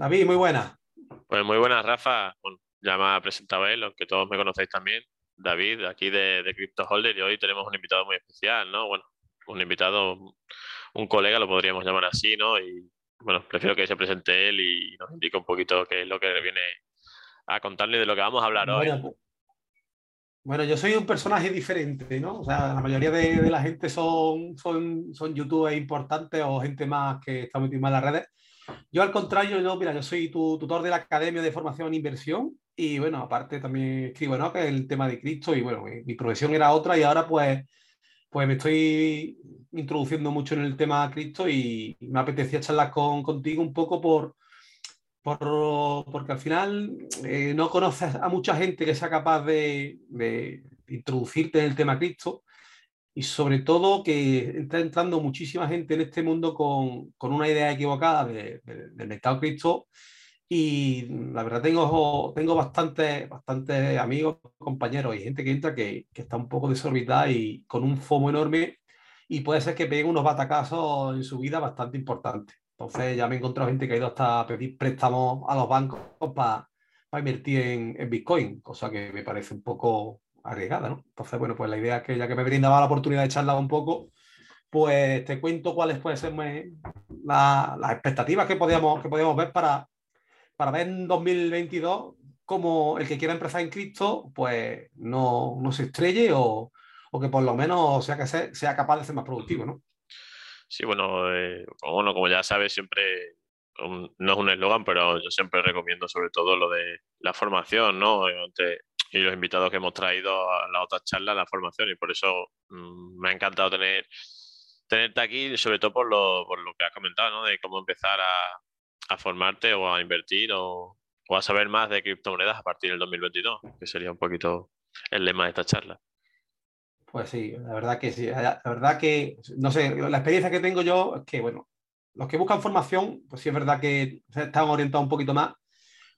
David, muy buena. Pues muy buenas, Rafa. ya me ha presentado él, aunque todos me conocéis también. David, aquí de, de Crypto Holder, y hoy tenemos un invitado muy especial, ¿no? Bueno, un invitado, un colega, lo podríamos llamar así, ¿no? Y bueno, prefiero que se presente él y nos indique un poquito qué es lo que viene a contarle de lo que vamos a hablar hoy. Pues, bueno, yo soy un personaje diferente, ¿no? O sea, la mayoría de, la gente son, son, son youtubers importantes o gente más que está muy en las redes. Yo al contrario, yo, mira, yo soy tu, tutor de la Academia de Formación e Inversión y bueno, aparte también escribo, el tema de Cristo y bueno, mi, profesión era otra y ahora pues, pues me estoy introduciendo mucho en el tema de Cristo y, me apetecía charlar con, contigo un poco por, por, porque al final eh, no conoces a mucha gente que sea capaz de, de introducirte en el tema Cristo y sobre todo que está entrando muchísima gente en este mundo con, con una idea equivocada de, del mercado cripto y la verdad tengo, tengo bastantes bastante amigos, compañeros y gente que entra que, que, está un poco desorbitada y con un FOMO enorme y puede ser que peguen unos batacazos en su vida bastante importantes. Entonces ya me he encontrado gente que ha ido hasta pedir préstamos a los bancos para, para invertir en, en Bitcoin, cosa que me parece un poco arriesgada, ¿no? Entonces, bueno, pues la idea es que ya que me brindaba la oportunidad de charlar un poco, pues te cuento cuáles pueden ser las expectativas que podíamos, que podíamos ver para, para ver en 2022 cómo el que quiera empezar en Cristo, pues no, no se estrelle o, o, que por lo menos sea, que sea, sea capaz de ser más productivo, ¿no? Sí, bueno, eh, bueno, como ya sabes, siempre no es un eslogan, pero yo siempre recomiendo sobre todo lo de la formación, ¿no? Y los invitados que hemos traído a la otra charla, la formación, y por eso mm, me ha encantado tener, tenerte aquí, sobre todo por lo, por lo que has comentado, ¿no? De cómo empezar a, a formarte o a invertir o, o, a saber más de criptomonedas a partir del 2022, que sería un poquito el lema de esta charla. Pues sí, la verdad que sí. La verdad que, no sé, la experiencia que tengo yo es que, bueno, los que buscan formación, pues sí es verdad que están orientados un poquito más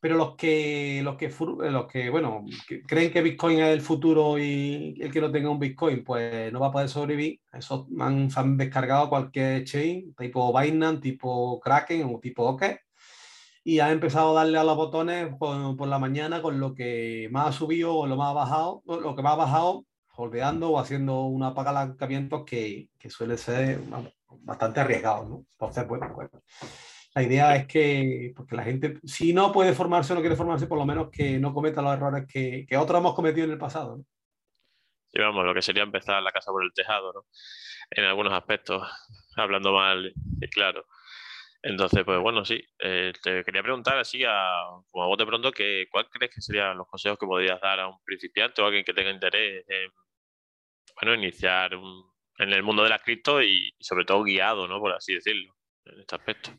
pero los que, los que, los que bueno, creen que Bitcoin es el futuro y el que no tenga un Bitcoin, pues no va a poder sobrevivir. Esos han, han descargado cualquier chain, tipo Binance, tipo Kraken o tipo OK, y han empezado a darle a los botones por, la mañana con lo que más ha subido o lo más ha bajado, lo que más ha bajado, holdeando o haciendo un apagalancamientos que, que suele ser bastante arriesgado, ¿no? Entonces, bueno, bueno la idea es que, porque la gente, si no puede formarse o no quiere formarse, por lo menos que no cometa los errores que, otros hemos cometido en el pasado. ¿no? Sí, vamos, lo que sería empezar la casa por el tejado, ¿no? En algunos aspectos, hablando mal claro. Entonces, pues bueno, sí, eh, te quería preguntar así, a, como a de pronto, que, ¿cuál crees que serían los consejos que podrías dar a un principiante o a alguien que tenga interés en, bueno, iniciar en el mundo de las cripto y, y, sobre todo guiado, ¿no? Por así decirlo, en este aspecto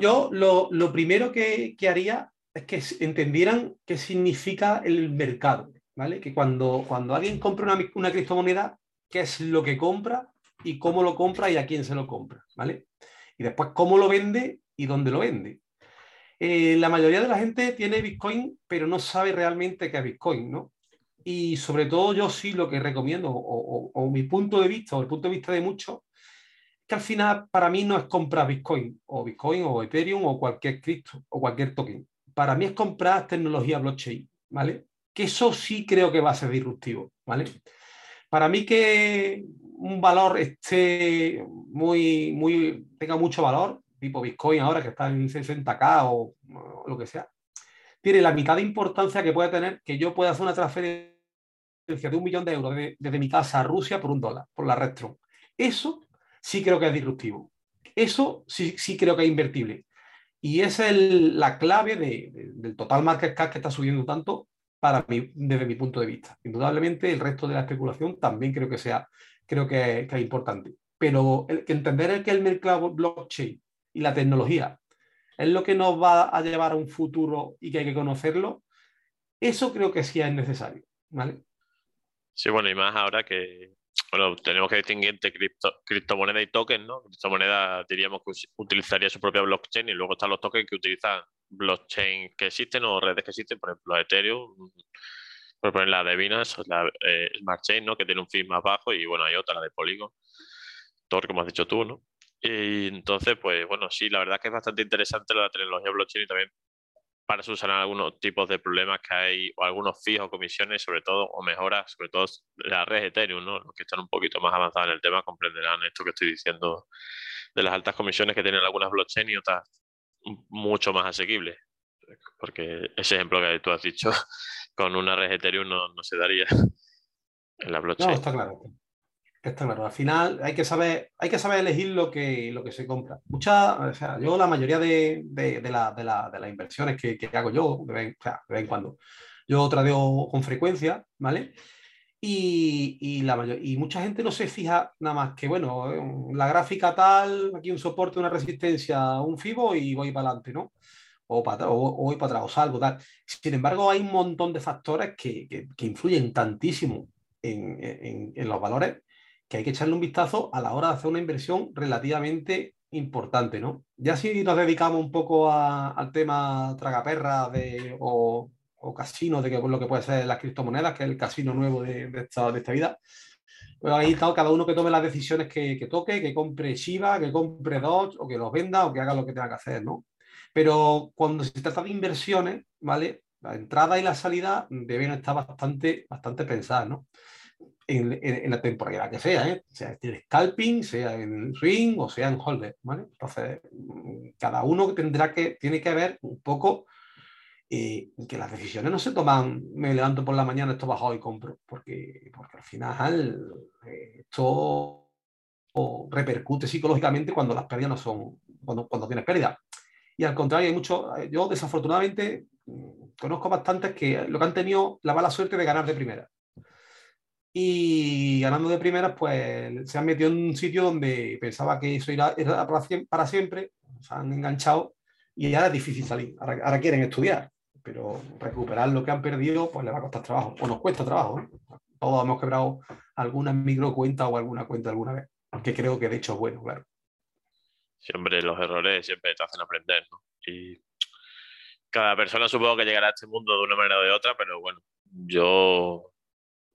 yo lo, primero que, haría es que entendieran qué significa el mercado, ¿vale? Que cuando, cuando alguien compra una, una criptomoneda, qué es lo que compra y cómo lo compra y a quién se lo compra, ¿vale? Y después cómo lo vende y dónde lo vende. Eh, la mayoría de la gente tiene Bitcoin, pero no sabe realmente qué es Bitcoin, ¿no? Y sobre todo yo sí lo que recomiendo, o, o mi punto de vista, o el punto de vista de muchos, que al final para mí no es comprar Bitcoin o Bitcoin o Ethereum o cualquier cripto o cualquier token. Para mí es comprar tecnología blockchain, ¿vale? Que eso sí creo que va a ser disruptivo, ¿vale? Para mí que un valor esté muy, muy, tenga mucho valor, tipo Bitcoin ahora que está en 60k o, lo que sea, tiene la mitad de importancia que puede tener que yo pueda hacer una transferencia de un millón de euros desde, mi casa a Rusia por un dólar, por la red Eso sí creo que es disruptivo. Eso sí, sí creo que es invertible. Y esa es la clave del total market cap que está subiendo tanto para mí, desde mi punto de vista. Indudablemente, el resto de la especulación también creo que, sea, creo que, es importante. Pero entender que el mercado blockchain y la tecnología es lo que nos va a llevar a un futuro y que hay que conocerlo, eso creo que sí es necesario. ¿vale? Sí, bueno, y más ahora que bueno, tenemos que distinguir entre cripto, criptomoneda y token, ¿no? Criptomoneda diríamos que utilizaría su propia blockchain y luego están los tokens que utilizan blockchain que existen o redes que existen, por ejemplo, Ethereum, por poner la de Binance, la eh, Smart Chain, ¿no? Que tiene un fin más bajo y bueno, hay otra, la de Polygon, Tor, como has dicho tú, ¿no? Y entonces, pues bueno, sí, la verdad que es bastante interesante la tecnología blockchain y también para solucionar algunos tipos de problemas que hay, o algunos fijos, comisiones, sobre todo, o mejoras, sobre todo la red Ethereum, ¿no? Los que están un poquito más avanzados en el tema comprenderán esto que estoy diciendo de las altas comisiones que tienen algunas blockchain y otras mucho más asequibles. Porque ese ejemplo que tú has dicho, con una red Ethereum no, no se daría en la blockchain. No, está claro. Está claro, al final hay que saber, hay que saber elegir lo que, lo que se compra. Mucha, o sea, yo la mayoría de, de, de, la, de las inversiones que, que, hago yo, de vez, o sea, de vez en cuando, yo tradeo con frecuencia, ¿vale? Y, y, la mayor, y mucha gente no se fija nada más que, bueno, la gráfica tal, aquí un soporte, una resistencia, un FIBO y voy para adelante, ¿no? O, voy para atrás, o salgo, tal. Sin embargo, hay un montón de factores que, que, que influyen tantísimo en, en los valores que hay que echarle un vistazo a la hora de hacer una inversión relativamente importante, ¿no? Ya si nos dedicamos un poco a, al tema tragaperra de, o, o, casino, de que, lo que puede ser las criptomonedas, que es el casino nuevo de, de, esta, de esta, vida, pues ahí está cada uno que tome las decisiones que, que, toque, que compre Shiba, que compre Dodge, o que los venda, o que haga lo que tenga que hacer, ¿no? Pero cuando se trata de inversiones, ¿vale? La entrada y la salida deben estar bastante, bastante pensadas, ¿no? En, en, en, la temporada que sea, ¿eh? sea en scalping, sea en swing o sea en holder, ¿vale? Entonces, mm, cada uno tendrá que, tiene que ver un poco eh, que las decisiones no se toman, me levanto por la mañana, esto bajo y compro, porque, porque al final eh, esto repercute psicológicamente cuando las pérdidas no son, cuando, cuando tienes pérdida. Y al contrario, hay mucho, eh, yo desafortunadamente mm, conozco bastantes que lo que han tenido la mala suerte de ganar de primera y ganando de primeras, pues se han metido en un sitio donde pensaba que eso era, era para siempre, se han enganchado y ya es difícil salir. Ahora, ahora, quieren estudiar, pero recuperar lo que han perdido, pues les va a costar trabajo, o nos cuesta trabajo. Todos hemos quebrado alguna microcuenta o alguna cuenta alguna vez, que creo que de hecho es bueno, claro. Siempre los errores siempre te hacen aprender, ¿no? Y cada persona supongo que llegará a este mundo de una manera o de otra, pero bueno, yo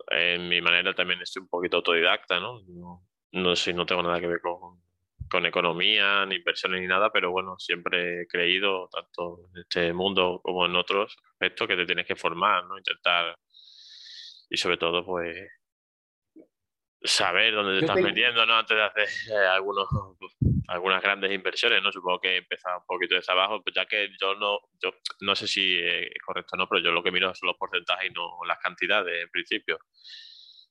en mi manera también estoy un poquito autodidacta, ¿no? No, no sé, no tengo nada que ver con, con economía, ni inversiones, ni nada, pero bueno, siempre he creído, tanto en este mundo como en otros aspectos, que te tienes que formar, ¿no? Intentar, y sobre todo, pues, saber dónde te Yo estás tengo... metiendo, ¿no? Antes de hacer eh, algunos, algunas grandes inversiones, ¿no? Supongo que empezar un poquito desde abajo, pues ya que yo no, yo no sé si es correcto o no, pero yo lo que miro son los porcentajes y no las cantidades en principio.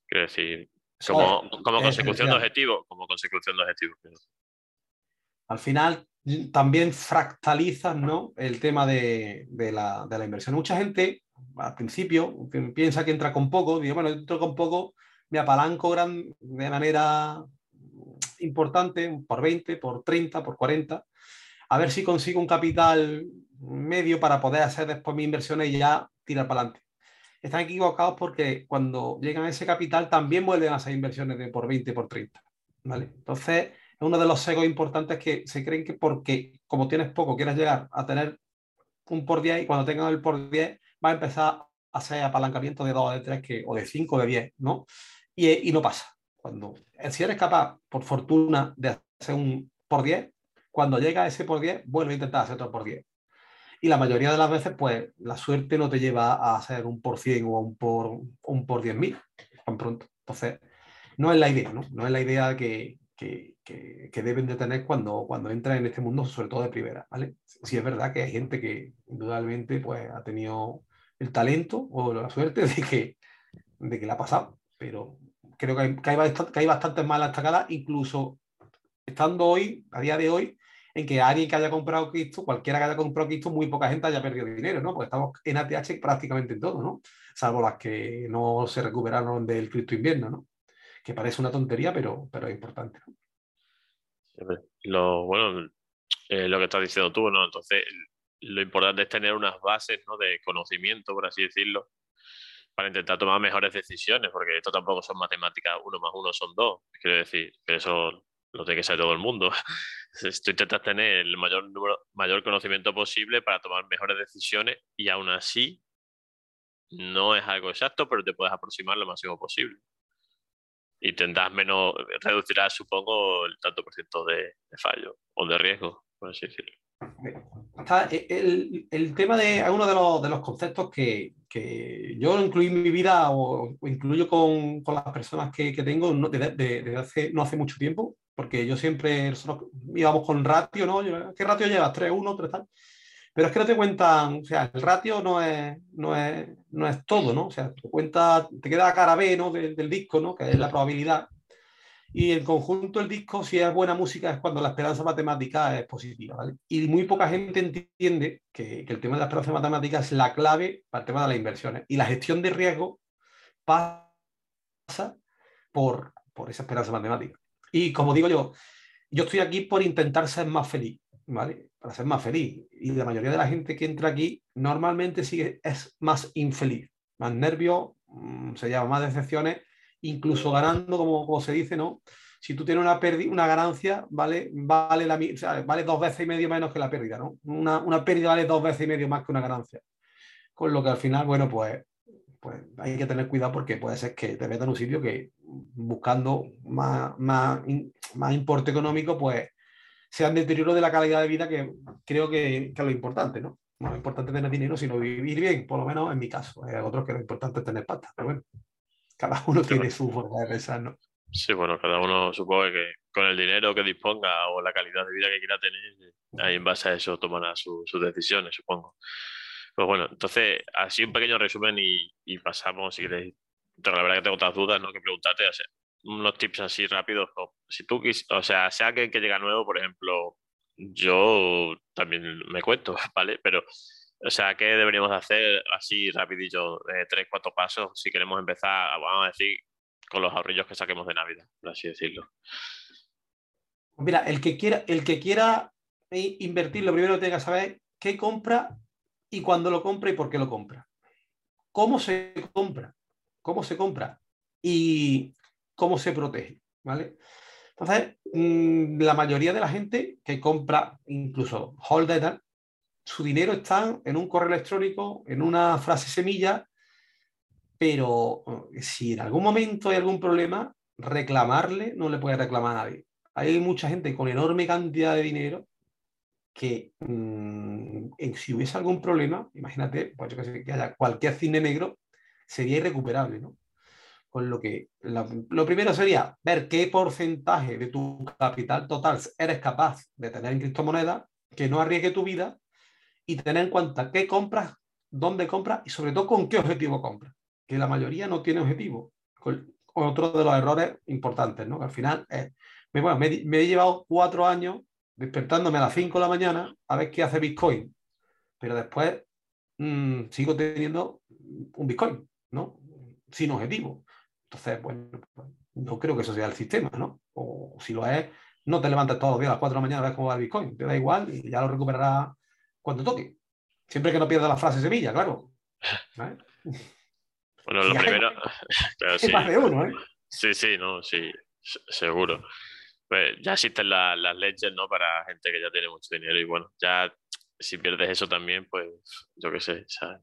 Quiero decir, como, oh, como consecución de objetivos, como consecución de objetivos. Al final también fractalizas ¿no? el tema de, de, la, de la inversión. Mucha gente al principio piensa que entra con poco, digo, bueno, entro con poco, me apalanco gran, de manera importante, por 20, por 30, por 40, a ver si consigo un capital medio para poder hacer después mis inversiones y ya tirar para adelante. Están equivocados porque cuando llegan a ese capital también vuelven a hacer inversiones de por 20, por 30. ¿vale? Entonces, es uno de los segos importantes que se creen que porque como tienes poco quieres llegar a tener un por 10 y cuando tengas el por 10 va a empezar a hacer apalancamiento de 2, de 3 que, o de 5, de 10, ¿no? Y, y no pasa. Cuando, si eres capaz, por fortuna, de hacer un por 10, cuando llega ese por 10, vuelve a intentar hacer otro por 10. Y la mayoría de las veces, pues, la suerte no te lleva a hacer un por 100 o un por, un por 10.000 tan pronto. Entonces, no es la idea, ¿no? No es la idea que, que, que, que, deben de tener cuando, cuando entran en este mundo, sobre todo de primera, ¿vale? Si es verdad que hay gente que indudablemente pues, ha tenido el talento o la suerte de que, de que la ha pasado, pero creo que hay, que que hay bastantes malas estacadas, incluso estando hoy, a día de hoy, en que alguien que haya comprado Cristo, cualquiera que haya comprado Cristo, muy poca gente haya perdido dinero, ¿no? Porque estamos en ATH prácticamente en todo, ¿no? Salvo las que no se recuperaron del Cristo invierno, ¿no? Que parece una tontería, pero, pero es importante. Lo, bueno, eh, lo que estás diciendo tú, ¿no? Entonces, lo importante es tener unas bases, ¿no? De conocimiento, por así decirlo, para intentar tomar mejores decisiones, porque esto tampoco son matemáticas, uno más uno son dos. Quiero decir, que eso lo tiene que saber todo el mundo. Tú intentas tener el mayor, número, mayor conocimiento posible para tomar mejores decisiones y aún así no es algo exacto, pero te puedes aproximar lo máximo posible. tendrás menos, reducirás, supongo, el tanto por ciento de, fallo o de riesgo, por así decirlo. El, el, tema de uno de los, de los conceptos que, que, yo incluí en mi vida o, incluyo con, con, las personas que, que tengo desde, hace, no hace mucho tiempo, porque yo siempre íbamos con ratio, ¿no? ¿Qué ratio llevas? ¿3, 1, 3 tal? Pero es que no te cuentan, o sea, el ratio no es, no es, no es todo, ¿no? O sea, te cuenta, te queda cara B, ¿no? Del, disco, ¿no? Que es la probabilidad. Y en conjunto el disco, si es buena música, es cuando la esperanza matemática es positiva, ¿vale? Y muy poca gente entiende que, que el tema de la esperanza matemática es la clave para el tema de las inversiones. Y la gestión de riesgo pasa por, por esa esperanza matemática. Y como digo yo, yo estoy aquí por intentar ser más feliz, ¿vale? para ser más feliz. Y la mayoría de la gente que entra aquí normalmente sigue, es más infeliz, más nervios, mm, se llama más decepciones, incluso ganando, como, como se dice, ¿no? Si tú tienes una, una ganancia, vale, vale, la, vale dos veces y medio menos que la pérdida, ¿no? Una, una pérdida vale dos veces y medio más que una ganancia. Con lo que al final, bueno, pues, pues hay que tener cuidado porque puede ser que te metas en un sitio que buscando más, más, más importe económico, pues sea un deterioro de la calidad de vida que creo que, que es lo importante, ¿no? No es importante tener dinero, sino vivir bien, por lo menos en mi caso. Hay otros que lo importante es tener pasta, pero bueno, cada uno tiene su forma de pensar, ¿no? Sí, bueno, cada uno supongo que con el dinero que disponga o la calidad de vida que quiera tener, ahí en base a eso tomará sus decisiones, supongo. Pues bueno, entonces, así un pequeño resumen y, y pasamos, si queréis. la verdad que tengo otras dudas, ¿no? Que preguntarte, o sea, unos tips así rápidos. Si tú quis, o sea, sea que, que llega nuevo, por ejemplo, yo también me cuento, ¿vale? Pero, o sea, ¿qué deberíamos hacer así rapidillo, de tres, cuatro pasos, si queremos empezar, vamos a decir, con los ahorrillos que saquemos de Navidad, por así decirlo? Mira, el que quiera, el que quiera invertir, lo primero que tenga que saber qué compra y cuándo lo compra y por qué lo compra. ¿Cómo se compra? ¿Cómo se compra? Y cómo se protege, ¿vale? Entonces, mm, la mayoría de la gente que compra, incluso holder, su dinero está en un correo electrónico, en una frase semilla, pero eh, si en algún momento hay algún problema, reclamarle no le puede reclamar a nadie. Hay mucha gente con enorme cantidad de dinero que mm, si hubiese algún problema, imagínate, pues que, que haya cualquier cine negro, sería irrecuperable, ¿no? Con lo que lo primero sería ver qué porcentaje de tu capital total eres capaz de tener en criptomonedas, que no arriesgue tu vida y tener en cuenta qué compras, dónde compras y sobre todo con qué objetivo compras. Que la mayoría no tiene objetivo. Otro de los errores importantes, ¿no? Que al final es, bueno, me, he llevado cuatro años despertándome a las 5 de la mañana a ver qué hace Bitcoin. Pero después mm, sigo teniendo un Bitcoin, ¿no? Sin objetivo. Entonces, bueno, no creo que eso sea el sistema, ¿no? O si lo es, no te levantas todos los días a las 4 de la mañana a ver cómo va el Bitcoin. Te da igual y ya lo recuperarás cuando toque. Siempre que no pierdas la frase semilla, claro. Bueno, lo primero. Claro, sí. más de uno, ¿eh? Sí, sí, no, sí, seguro. Pues ya existen las leyes, ¿no? Para gente que ya tiene mucho dinero y bueno, ya si pierdes eso también, pues yo qué sé, ¿sabes?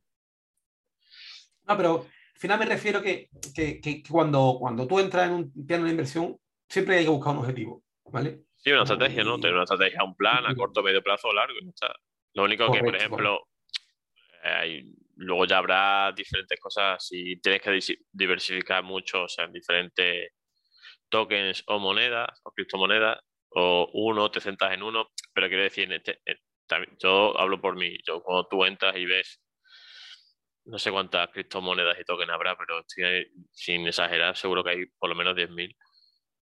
No, pero al final me refiero que, que, que, cuando, cuando tú entras en un piano de inversión, siempre hay que buscar un objetivo, ¿vale? Sí, una estrategia, ¿no? Tener una estrategia, un plan a corto, medio plazo o largo. Lo único que, por ejemplo, luego ya habrá diferentes cosas si tienes que diversificar mucho, o sea, en diferentes tokens o monedas o criptomonedas, o uno, te centras en uno, pero quiero decir, este, yo hablo por mí, yo cuando tú entras y ves no sé cuántas criptomonedas y tokens habrá, pero estoy, sin exagerar, seguro que hay por lo menos 10.000,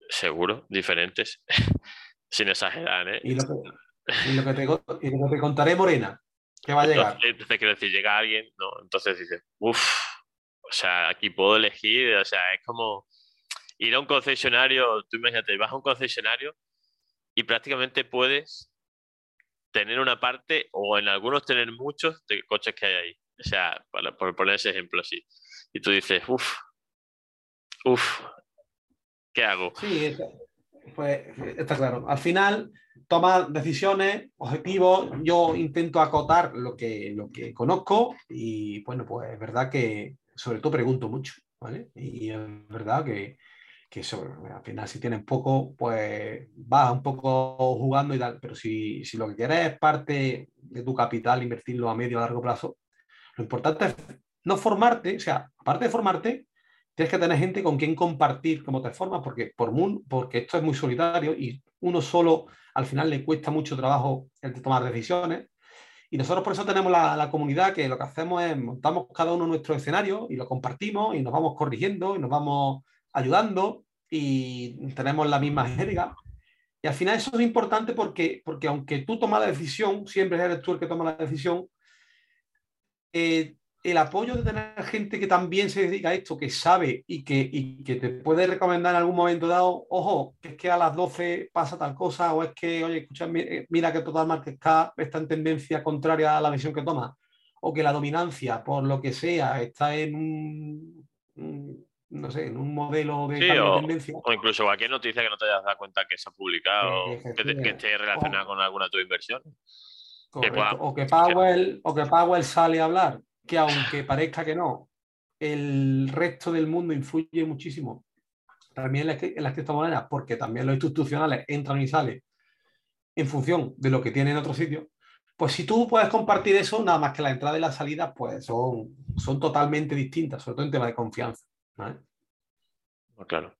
seguro, diferentes, sin exagerar. ¿eh? Y lo, que, te, contaré, Morena, que va a llegar. Entonces, quiero decir, llega alguien, ¿no? Entonces dices, uff, o sea, aquí puedo elegir, o sea, es como ir a un concesionario, tú imagínate, vas a un concesionario y prácticamente puedes tener una parte o en algunos tener muchos de coches que hay ahí. O sea, por poner ese ejemplo así. Y tú dices, uff, uff, ¿qué hago? Sí, pues está claro. Al final, toma decisiones, objetivos. Yo intento acotar lo que, lo que conozco y, bueno, pues es verdad que sobre todo pregunto mucho, ¿vale? Y es verdad que, que eso, al final si tienes poco, pues vas un poco jugando y tal, pero si, si lo que quieres es parte de tu capital, invertirlo a medio o largo plazo, lo importante es no formarte, o sea, aparte de formarte, tienes que tener gente con quien compartir cómo te formas, porque, por porque esto es muy solitario y uno solo al final le cuesta mucho trabajo el tomar decisiones. Y nosotros por eso tenemos la, la, comunidad que lo que hacemos es montamos cada uno nuestro escenario y lo compartimos y nos vamos corrigiendo y nos vamos ayudando y tenemos la misma jerga. Y al final eso es importante porque, porque aunque tú tomas la decisión, siempre eres tú el que toma la decisión, eh, el apoyo de tener gente que también se dedica a esto, que sabe y que, y que te puede recomendar en algún momento dado, ojo, que es que a las 12 pasa tal cosa, o es que, oye, escucha, eh, mira que Total Market está en tendencia contraria a la visión que toma, o que la dominancia, por lo que sea, está en un, no sé, en un modelo de, tendencia. O incluso cualquier noticia que no te hayas dado cuenta que se ha publicado, que, esté relacionada con alguna de tus inversiones. o, que Powell, o que Powell sale a hablar que aunque parezca que no, el resto del mundo influye muchísimo también en las criptomonedas, porque también los institucionales entran y salen en función de lo que tienen en otro sitio, pues si tú puedes compartir eso, nada más que la entrada y la salida, pues son, son totalmente distintas, sobre todo en tema de confianza. Pues claro.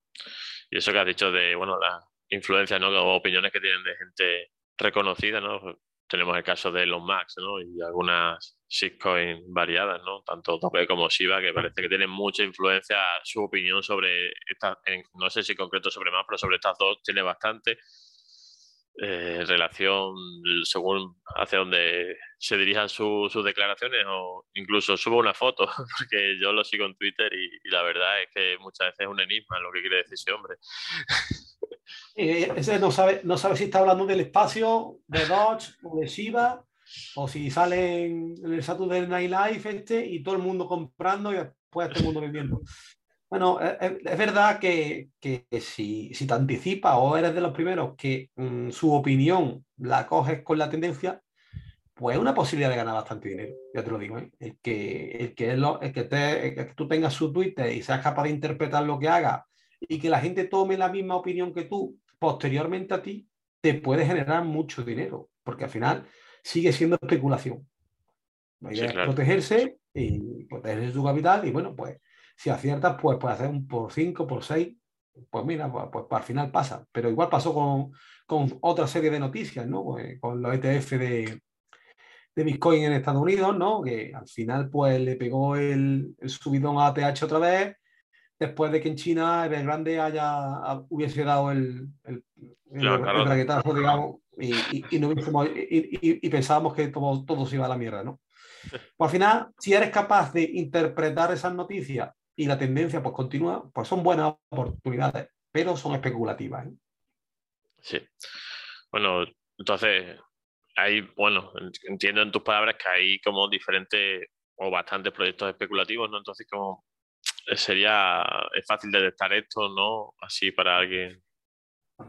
Y eso que has dicho de, bueno, las influencias, ¿no? O opiniones que tienen de gente reconocida, ¿no? tenemos el caso de los Max, ¿no? Y algunas shitcoins variadas, ¿no? Tanto Doge como Shiba, que parece que tienen mucha influencia. Su opinión sobre estas, no sé si concreto sobre más, pero sobre estas dos tiene bastante eh, relación según hacia donde se dirijan sus declaraciones o incluso subo una foto, porque yo lo sigo en Twitter y, la verdad es que muchas veces es un enigma lo que quiere decir ese hombre. ese no sabe, no sabe si está hablando del espacio, de Dodge o de Shiba, o si sale en el Saturday Night Live este y todo el mundo comprando y después todo el mundo vendiendo. Bueno, es, verdad que, que si, si, te anticipas o eres de los primeros que mm, su opinión la coges con la tendencia, pues es una posibilidad de ganar bastante dinero, ya te lo digo. ¿eh? El, que, el, que lo, el, que te, el que tú tengas su Twitter y seas capaz de interpretar lo que haga y que la gente tome la misma opinión que tú posteriormente a ti, te puede generar mucho dinero, porque al final sigue siendo especulación. La idea es protegerse y proteger su capital y bueno, pues si aciertas, pues puedes hacer un por 5, por 6, pues mira, pues, pues, al final pasa. Pero igual pasó con, con otra serie de noticias, ¿no? Pues, con los ETF de, de Bitcoin en Estados Unidos, ¿no? Que al final pues le pegó el, el subidón a ATH otra vez después de que en China grande haya, hubiese dado el, el, digamos, y, y, y, pensábamos que todo, todo, se iba a la mierda, ¿no? Pues al final, si eres capaz de interpretar esas noticias y la tendencia pues continúa, pues son buenas oportunidades, pero son especulativas. ¿eh? Sí. Bueno, entonces, hay, bueno, entiendo en tus palabras que hay como diferentes o bastantes proyectos especulativos, ¿no? Entonces, como sería, es fácil detectar esto, ¿no? Así para alguien.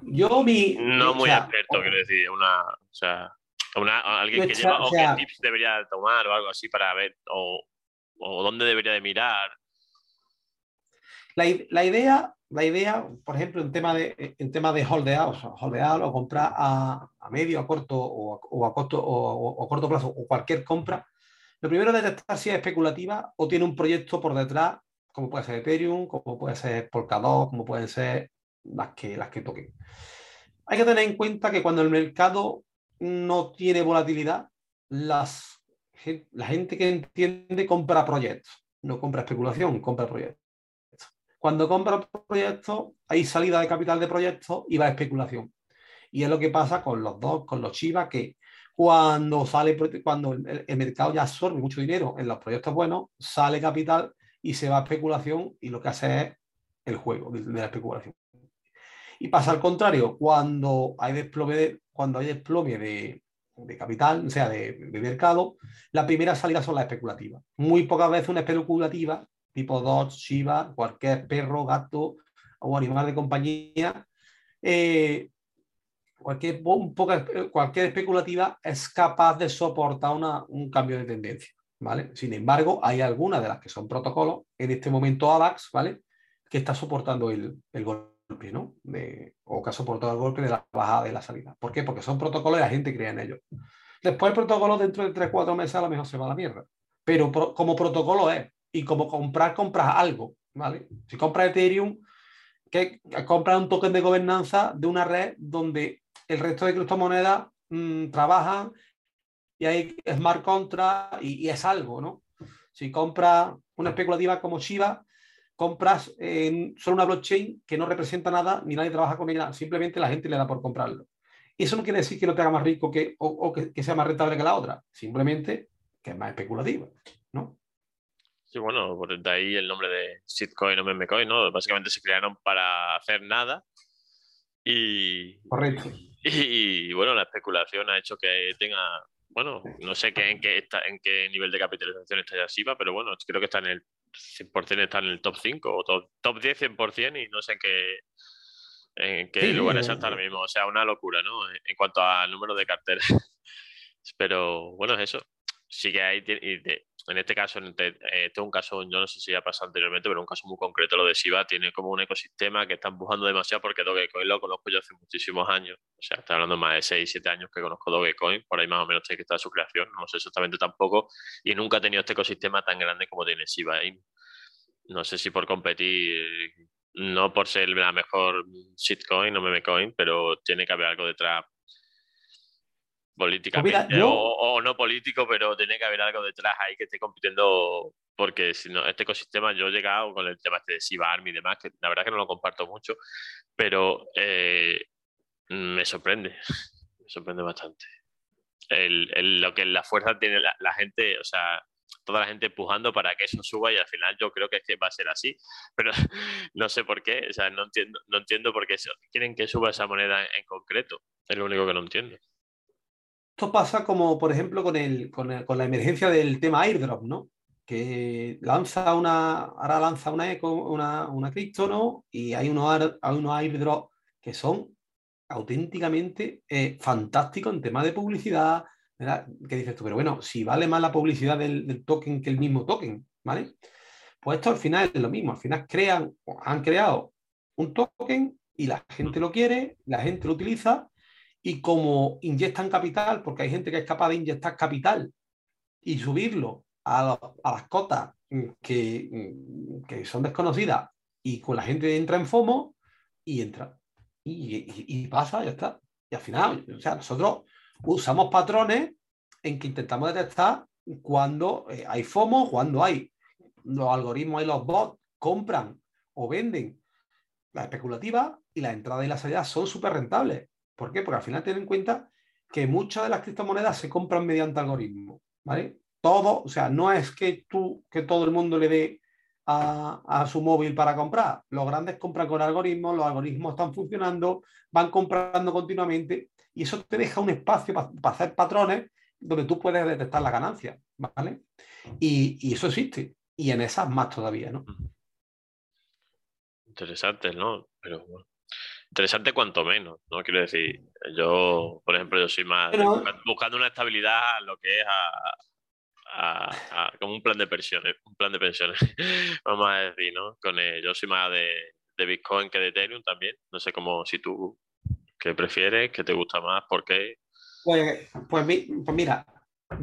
Yo mi... No muy experto, quiero decir, una, o sea, una, alguien que lleva, o, qué tips debería tomar o algo así para ver, o, o dónde debería de mirar. La, la, idea, la idea, por ejemplo, en tema de, en tema de holdear, o holdear o comprar a, a medio, a corto o, o a corto o, corto plazo o cualquier compra, lo primero es detectar si es especulativa o tiene un proyecto por detrás como puede ser Ethereum, como puede ser Polkadot, como pueden ser las que, las que toquen. Hay que tener en cuenta que cuando el mercado no tiene volatilidad, las, la gente que entiende compra proyectos, no compra especulación, compra proyectos. Cuando compra proyectos, hay salida de capital de proyectos y va a especulación. Y es lo que pasa con los dos, con los Chivas, que cuando sale, cuando el, el, mercado ya absorbe mucho dinero en los proyectos buenos, sale capital y se va a especulación y lo que hace es el juego de, la especulación. Y pasa al contrario, cuando hay desplome de, cuando hay desplome de, de capital, o sea, de, de, mercado, la primera salida son las especulativas. Muy pocas veces una especulativa, tipo Dodge, Shiba, cualquier perro, gato o animal de compañía, eh, cualquier, poca, cualquier especulativa es capaz de soportar una, un cambio de tendencia. Sin embargo, hay algunas de las que son protocolos, en este momento AVAX, ¿vale? Que está soportando el, el golpe. ¿no? De, o caso por todo el golpe de la bajada de la salida. ¿Por qué? Porque son protocolos y la gente cree en ellos. Después el protocolo dentro de 3-4 meses a lo mejor se va a la mierda. Pero como protocolo es, y como comprar, compras algo, ¿vale? Si compras Ethereum, que compras un token de gobernanza de una red donde el resto de criptomonedas mmm, trabajan y hay smart contract y, y, es algo, ¿no? Si compras una especulativa como Shiba, compras en solo una blockchain que no representa nada ni nadie trabaja con ella, simplemente la gente le da por comprarlo. Eso no quiere decir que no te haga más rico que, o, o que, que, sea más rentable que la otra, simplemente que es más especulativa, ¿no? Sí, bueno, por de ahí el nombre de shitcoin o memecoin, ¿no? Básicamente se crearon para hacer nada y... Correcto. Y, y bueno, la especulación ha hecho que tenga bueno, no sé qué, en, qué está, en qué nivel de capitalización está ya SIVA, pero bueno, creo que está en el 100% está en el top 5 o top, top 10 100% y no sé en qué, en qué sí, lugar está ahora mismo. O sea, una locura, ¿no? En cuanto al número de carteras. pero bueno, es eso. Sí que hay, y de, en este caso, en este, este, es un caso, yo no sé si ha pasado anteriormente, pero un caso muy concreto, lo de Shiba, tiene como un ecosistema que está empujando demasiado porque Dogecoin lo conozco yo hace muchísimos años, o sea, está hablando más de 6, 7 años que conozco Dogecoin, por ahí más o menos tiene que estar su creación, no sé exactamente tampoco, y nunca ha tenido este ecosistema tan grande como tiene Shiba. No sé si por competir, no por ser la mejor shitcoin o memecoin, pero tiene que haber algo detrás políticamente pues mira, yo... o, o, no político, pero tiene que haber algo detrás ahí que esté compitiendo, porque si no, este ecosistema yo he llegado con el tema este de Siva Army y demás, que la verdad que no lo comparto mucho, pero eh, me sorprende, me sorprende bastante. El, el, lo que la fuerza tiene la, la, gente, o sea, toda la gente empujando para que eso suba y al final yo creo que, es que va a ser así, pero no sé por qué, o sea, no entiendo, no entiendo por qué quieren que suba esa moneda en, en concreto, es lo único que no entiendo esto pasa como, por ejemplo, con, el, con, el, con, la emergencia del tema airdrop, ¿no? Que lanza una, ahora lanza una eco, una, una cripto, ¿no? Y hay unos, hay unos airdrop que son auténticamente eh, fantásticos en tema de publicidad, ¿verdad? ¿Qué dices tú? Pero bueno, si vale más la publicidad del, del, token que el mismo token, ¿vale? Pues esto al final es lo mismo, al final crean, han creado un token y la gente lo quiere, la gente lo utiliza y como inyectan capital, porque hay gente que es capaz de inyectar capital y subirlo a, a las cotas que, que, son desconocidas y con la gente entra en FOMO y entra. Y, y, y, pasa, ya está. Y al final, o sea, nosotros usamos patrones en que intentamos detectar cuando eh, hay FOMO, cuando hay los algoritmos y los bots compran o venden la especulativa y la entrada y la salida son súper rentables. ¿Por qué? Porque al final ten en cuenta que muchas de las criptomonedas se compran mediante algoritmos, ¿vale? Todo, o sea, no es que tú, que todo el mundo le dé a, su móvil para comprar. Los grandes compran con algoritmos, los algoritmos están funcionando, van comprando continuamente y eso te deja un espacio para, hacer patrones donde tú puedes detectar la ganancia, ¿vale? Y, eso existe. Y en esas más todavía, ¿no? Interesante, ¿no? Pero bueno interesante cuanto menos, ¿no? Quiero decir, yo, por ejemplo, yo soy más Pero... buscando una estabilidad a lo que es a, a, a, como un plan de pensiones, un plan de pensiones, vamos a decir, ¿no? Con el, yo soy más de, de, Bitcoin que de Ethereum también. No sé cómo si tú qué prefieres, qué te gusta más, por qué. Pues, pues, pues mira,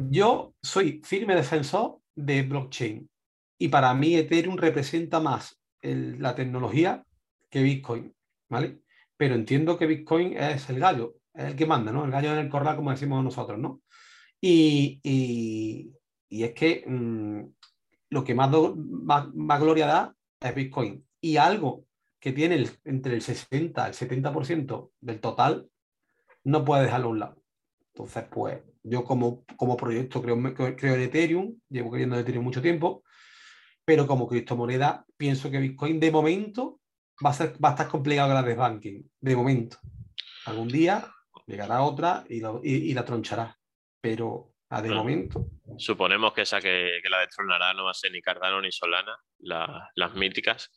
yo soy firme defensor de blockchain y para mí Ethereum representa más el, la tecnología que Bitcoin, ¿vale? Pero entiendo que Bitcoin es el gallo, es el que manda, ¿no? El gallo en el corral, como decimos nosotros, ¿no? Y, y, y es que mmm, lo que más, do, más, más, gloria da es Bitcoin. Y algo que tiene el, entre el 60 y el 70% del total, no puede dejarlo a un lado. Entonces, pues, yo como, como proyecto creo, creo en Ethereum, llevo en Ethereum mucho tiempo, pero como criptomoneda pienso que Bitcoin de momento va a, ser, va a estar complicado que la desbanquen, de momento. Algún día llegará otra y, lo, y, y la tronchará, pero a de bueno, momento. Suponemos que esa que, que, la destronará no va a ser ni Cardano ni Solana, la, las míticas,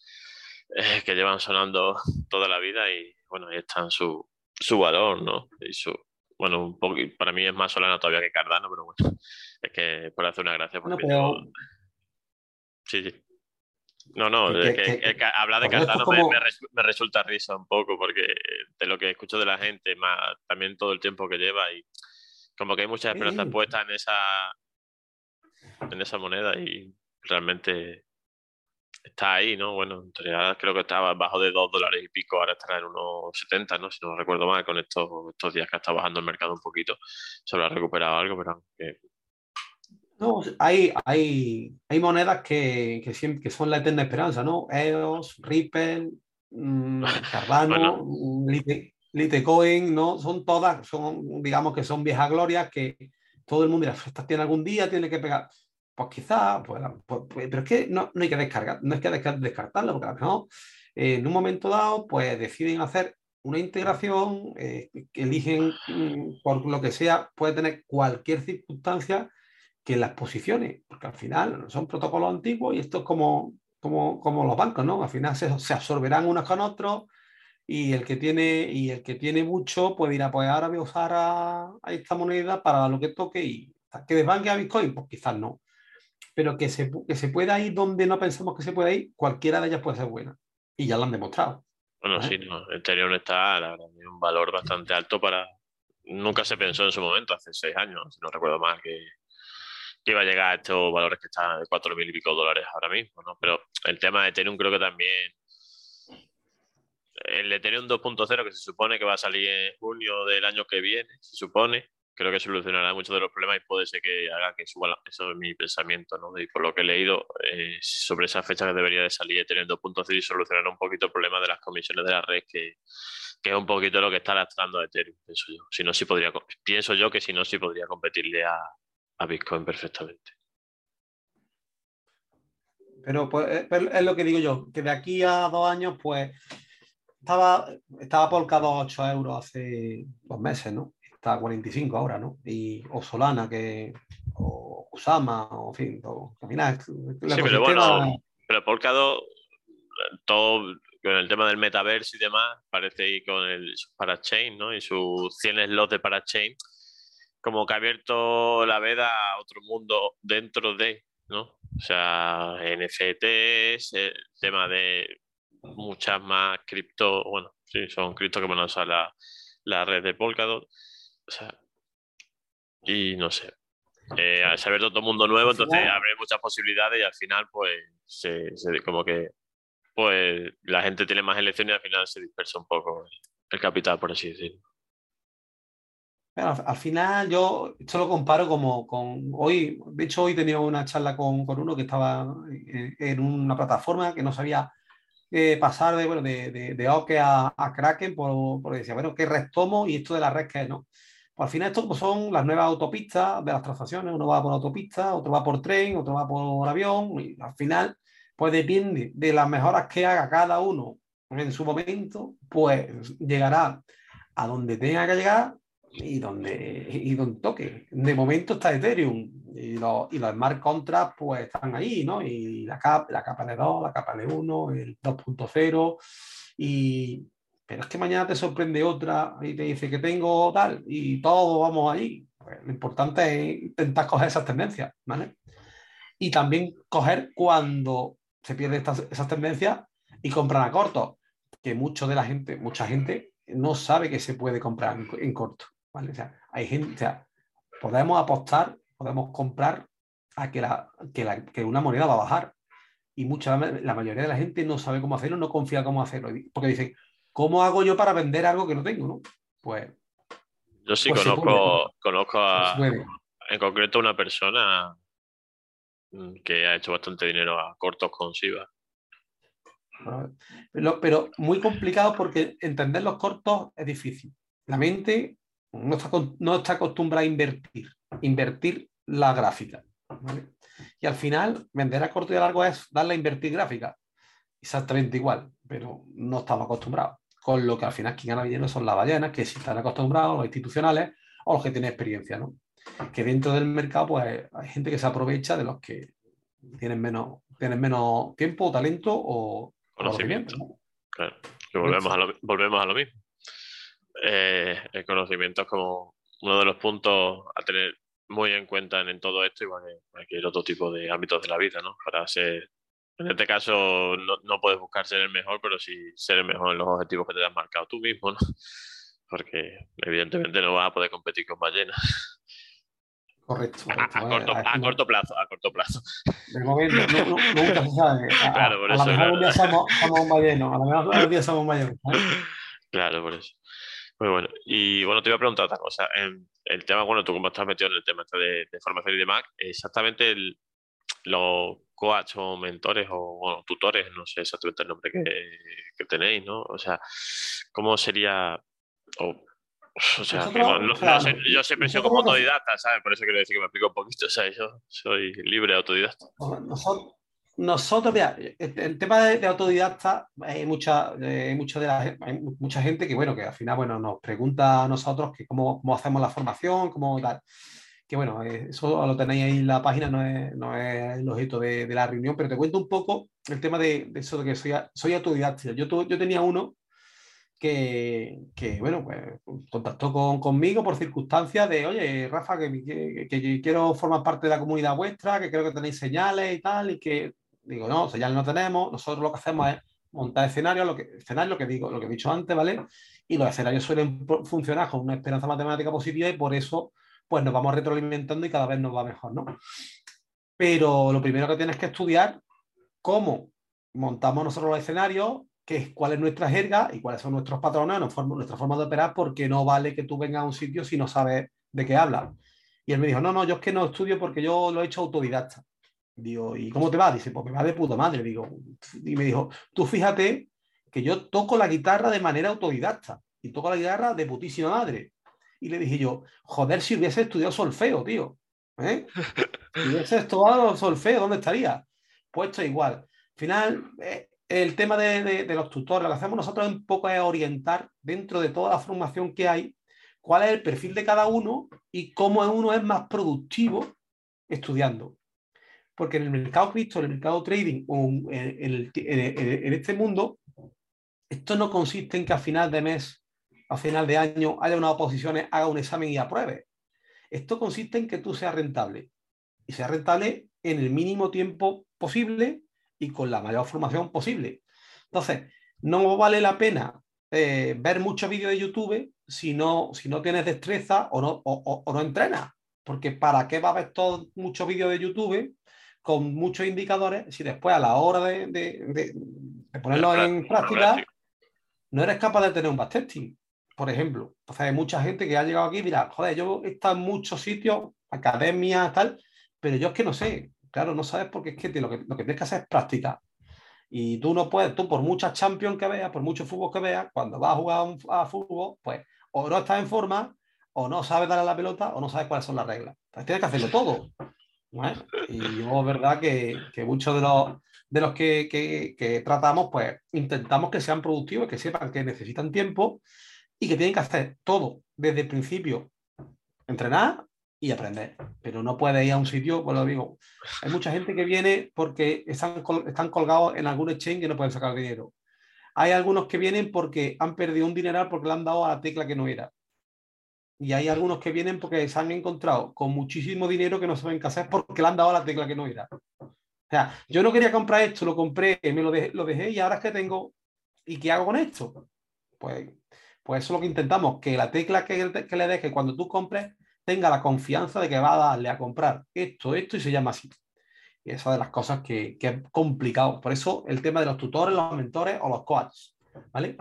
eh, que llevan sonando toda la vida y bueno, ahí están su, su valor, ¿no? Y su, bueno, un poco, para mí es más Solana todavía que Cardano, pero bueno, es que por hacer una gracia. Bueno, pero... Sí, sí. No, no, hablar de Cardano me, resulta risa un poco porque de lo que escucho de la gente, más también todo el tiempo que lleva y como que hay muchas esperanzas puestas en esa en esa moneda y realmente está ahí, ¿no? Bueno, en realidad creo que estaba bajo de 2 dólares y pico, ahora estará en unos 70, ¿no? Si no recuerdo mal, con estos, estos días que está bajando el mercado un poquito, se habrá recuperado algo, pero No, hay, hay, hay monedas que, que, siempre, que son la eterna esperanza, ¿no? EOS, Ripple, mmm, Cardano, Litecoin, ¿no? Son todas, son, digamos que son viejas glorias que todo el mundo dirá, estas tiene algún día, tiene que pegar. Pues quizás, pues, pues, pues, pero es que no, no, hay que descargar, no es que descartarlo, porque no, eh, en un momento dado, pues deciden hacer una integración, eh, que eligen mm, por lo que sea, puede tener cualquier circunstancia que las posicione, porque al final son protocolos antiguos y esto es como, como, como los bancos, ¿no? Al final se, se absorberán unos con otros y el que tiene, y el que tiene mucho, pues dirá, pues ahora voy a usar a, esta moneda para lo que toque y que desbanque a Bitcoin, pues quizás no. Pero que se, que se pueda ir donde no pensamos que se pueda ir, cualquiera de ellas puede ser buena. Y ya lo han demostrado. Bueno, sí, no. Ethereum está, la verdad, un valor bastante alto para. Nunca se pensó en su momento, hace seis años, si no recuerdo mal, que, que iba a llegar a estos valores que están de cuatro mil y pico dólares ahora mismo, ¿no? Pero el tema de Ethereum creo que también el Ethereum 2.0 que se supone que va a salir en junio del año que viene, se supone, creo que solucionará muchos de los problemas y puede ser que haga que suba, eso es mi pensamiento, ¿no? Y por lo que he leído, eh, sobre esa fecha que debería de salir Ethereum 2.0 y solucionará un poquito el problema de las comisiones de la red, que, que es un poquito lo que está lastrando Ethereum, pienso yo. Si no, sí podría, pienso yo que si no, sí podría competirle a, a Bitcoin perfectamente. Pero, pues, eh, es lo que digo yo, que de aquí a dos años, pues estaba, estaba polcado 8 euros hace dos meses, ¿no? Está a 45 ahora, ¿no? Y, o Solana, que, o Usama, o en fin, al final. Sí, pero bueno, pero polcado, todo con el tema del metaverso y demás, parece y con el parachain, ¿no? Y sus 100 slots de parachain, como que ha abierto la veda a otro mundo dentro de, ¿no? O sea, NFTs, el tema de muchas más cripto, bueno, sí, son cripto que van a usar la, la red de Polkadot. O sea, y no sé. Eh, se ha abierto todo mundo nuevo, entonces abre muchas posibilidades y al final, pues, se, como que pues la gente tiene más elecciones y al final se dispersa un poco el capital, por así decirlo. Al final yo esto lo comparo como con hoy, de hecho hoy tenía una charla con, con uno que estaba en, una plataforma que no sabía pasar de, bueno, de, de, de Oke a, a, Kraken por, por decir, bueno, ¿qué red tomo? Y esto de la red, ¿qué no? Pues al final esto pues, son las nuevas autopistas de las transacciones. Uno va por autopista, otro va por tren, otro va por avión. Y al final, pues depende de las mejoras que haga cada uno en su momento, pues llegará a donde tenga que llegar y donde, y donde toque. De momento está Ethereum y los, y los smart contracts pues están ahí, ¿no? Y la capa, la capa de 2, la capa de 1, el 2.0 y... Pero es que mañana te sorprende otra y te dice que tengo tal y todos vamos ahí. Pues lo importante es intentar coger esas tendencias, ¿vale? Y también coger cuando se pierde estas, esas tendencias y comprar a corto, que mucho de la gente, mucha gente no sabe que se puede comprar en corto. ¿Vale? O sea, hay gente, o sea, podemos apostar, podemos comprar a que, la, que, la, que una moneda va a bajar. Y mucha, la mayoría de la gente no sabe cómo hacerlo, no confía cómo hacerlo. Porque dicen, ¿cómo hago yo para vender algo que no tengo? ¿no? Pues. Yo sí pues conozco, conozco a, en concreto una persona que ha hecho bastante dinero a cortos con SIVA. Pero, pero, muy complicado porque entender los cortos es difícil. La mente no está, no está acostumbrada a invertir, invertir la gráfica. Y al final, vender a corto y a largo es darle a invertir gráfica. Exactamente igual, pero no estamos acostumbrados. Con lo que al final quien gana dinero son las ballenas, que sí están acostumbrados, los institucionales o los que tienen experiencia. ¿no? Que dentro del mercado pues, hay gente que se aprovecha de los que tienen menos, tienen menos tiempo, talento o conocimiento. Claro, volvemos a, lo, volvemos a lo mismo eh, el conocimiento es como uno de los puntos a tener muy en cuenta en, todo esto, igual que cualquier otro tipo de ámbitos de la vida, ¿no? Para ser En este caso no, puedes buscar ser el mejor, pero sí ser el mejor en los objetivos que te has marcado tú mismo, ¿no? Porque evidentemente no vas a poder competir con ballenas. Correcto. A, corto, plazo, a corto plazo. De momento, no, nunca se sabe. A, claro, por eso, lo mejor un día somos, un balleno, a lo mejor un día somos un balleno. Claro, por eso. Muy bueno. Y bueno, te iba a preguntar otra cosa. En el tema, bueno, tú como estás metido en el tema este de, de formación y demás, exactamente el, los coach o mentores o bueno, tutores, no sé exactamente el nombre que, que tenéis, ¿no? O sea, ¿cómo sería... O, sea, yo siempre he sido como autodidacta, ¿sabes? Por eso quiero decir que me explico un poquito. O sea, yo soy libre autodidacta. Nosotros, nosotros mira, el tema de, autodidacta, hay mucha, de la, mucha gente que, bueno, que al final, bueno, nos pregunta a nosotros que cómo, hacemos la formación, cómo tal que bueno, eh, eso lo tenéis ahí en la página, no es, no es el objeto de, la reunión, pero te cuento un poco el tema de, eso de que soy, soy autodidacta. Yo, yo tenía uno que, que bueno, pues contactó con, conmigo por circunstancias de, oye, Rafa, que, que, que, quiero formar parte de la comunidad vuestra, que creo que tenéis señales y tal, y que digo, no, señales no tenemos, nosotros lo que hacemos es montar escenarios, lo que, escenario, lo que digo, lo que he dicho antes, ¿vale? Y los escenarios suelen funcionar con una esperanza matemática positiva y por eso pues nos vamos retroalimentando y cada vez nos va mejor, ¿no? Pero lo primero que tienes que estudiar cómo montamos nosotros los escenarios, qué es, cuál es nuestra jerga y cuáles son nuestros patrones, nuestra forma de operar, porque no vale que tú vengas a un sitio si no sabes de qué hablas. Y él me dijo, no, no, yo es que no estudio porque yo lo he hecho autodidacta. Digo, ¿y cómo te va? Dice, pues me va de puta madre. Digo, y me dijo, tú fíjate que yo toco la guitarra de manera autodidacta y toco la guitarra de putísima madre. Y le dije yo, joder, si hubiese estudiado solfeo, tío. ¿eh? Si hubiese estudiado solfeo, ¿dónde estaría? Puesto igual. Al final, eh, el tema de, los tutores, lo que hacemos nosotros un poco es orientar dentro de toda la formación que hay, cuál es el perfil de cada uno y cómo uno es más productivo estudiando. Porque en el mercado cripto, en el mercado trading, en, este mundo, esto no consiste en que a final de mes a final de año haya unas oposiciones, haga un examen y apruebe. Esto consiste en que tú seas rentable y seas rentable en el mínimo tiempo posible y con la mayor formación posible. Entonces, no vale la pena eh, ver muchos vídeos de YouTube si no, si no tienes destreza o no, o, no entrenas. Porque ¿para qué va a ver todos muchos vídeos de YouTube con muchos indicadores si después a la hora de, de, ponerlo en práctica no eres capaz de tener un backtesting? por ejemplo. Entonces hay mucha gente que ha llegado aquí, mira, joder, yo he estado en muchos sitios, academias, tal, pero yo es que no sé. Claro, no sabes porque es que lo que, lo que tienes que hacer es practicar. Y tú no puedes, tú por muchas Champions que veas, por mucho fútbol que veas, cuando vas a jugar a fútbol, pues o no estás en forma, o no sabes darle la pelota, o no sabes cuáles son las reglas. Entonces tienes que hacerlo todo. Y yo, es verdad que, que muchos de los, de los que, que, tratamos, pues intentamos que sean productivos, que sepan que necesitan tiempo y que tienen que hacer todo desde el principio, entrenar y aprender. Pero no puede ir a un sitio, lo digo, hay mucha gente que viene porque están, están colgados en algún exchange y no pueden sacar dinero. Hay algunos que vienen porque han perdido un dineral porque le han dado a la tecla que no era. Y hay algunos que vienen porque se han encontrado con muchísimo dinero que no saben qué hacer porque le han dado la tecla que no era. O sea, yo no quería comprar esto, lo compré, me lo dejé, lo dejé y ahora es que tengo. ¿Y qué hago con esto? Pues pues eso es lo que intentamos, que la tecla que, le deje cuando tú compres tenga la confianza de que va a darle a comprar esto, esto y se llama así. Y esa de las cosas que, que, es complicado. Por eso el tema de los tutores, los mentores o los coaches. ¿Vale?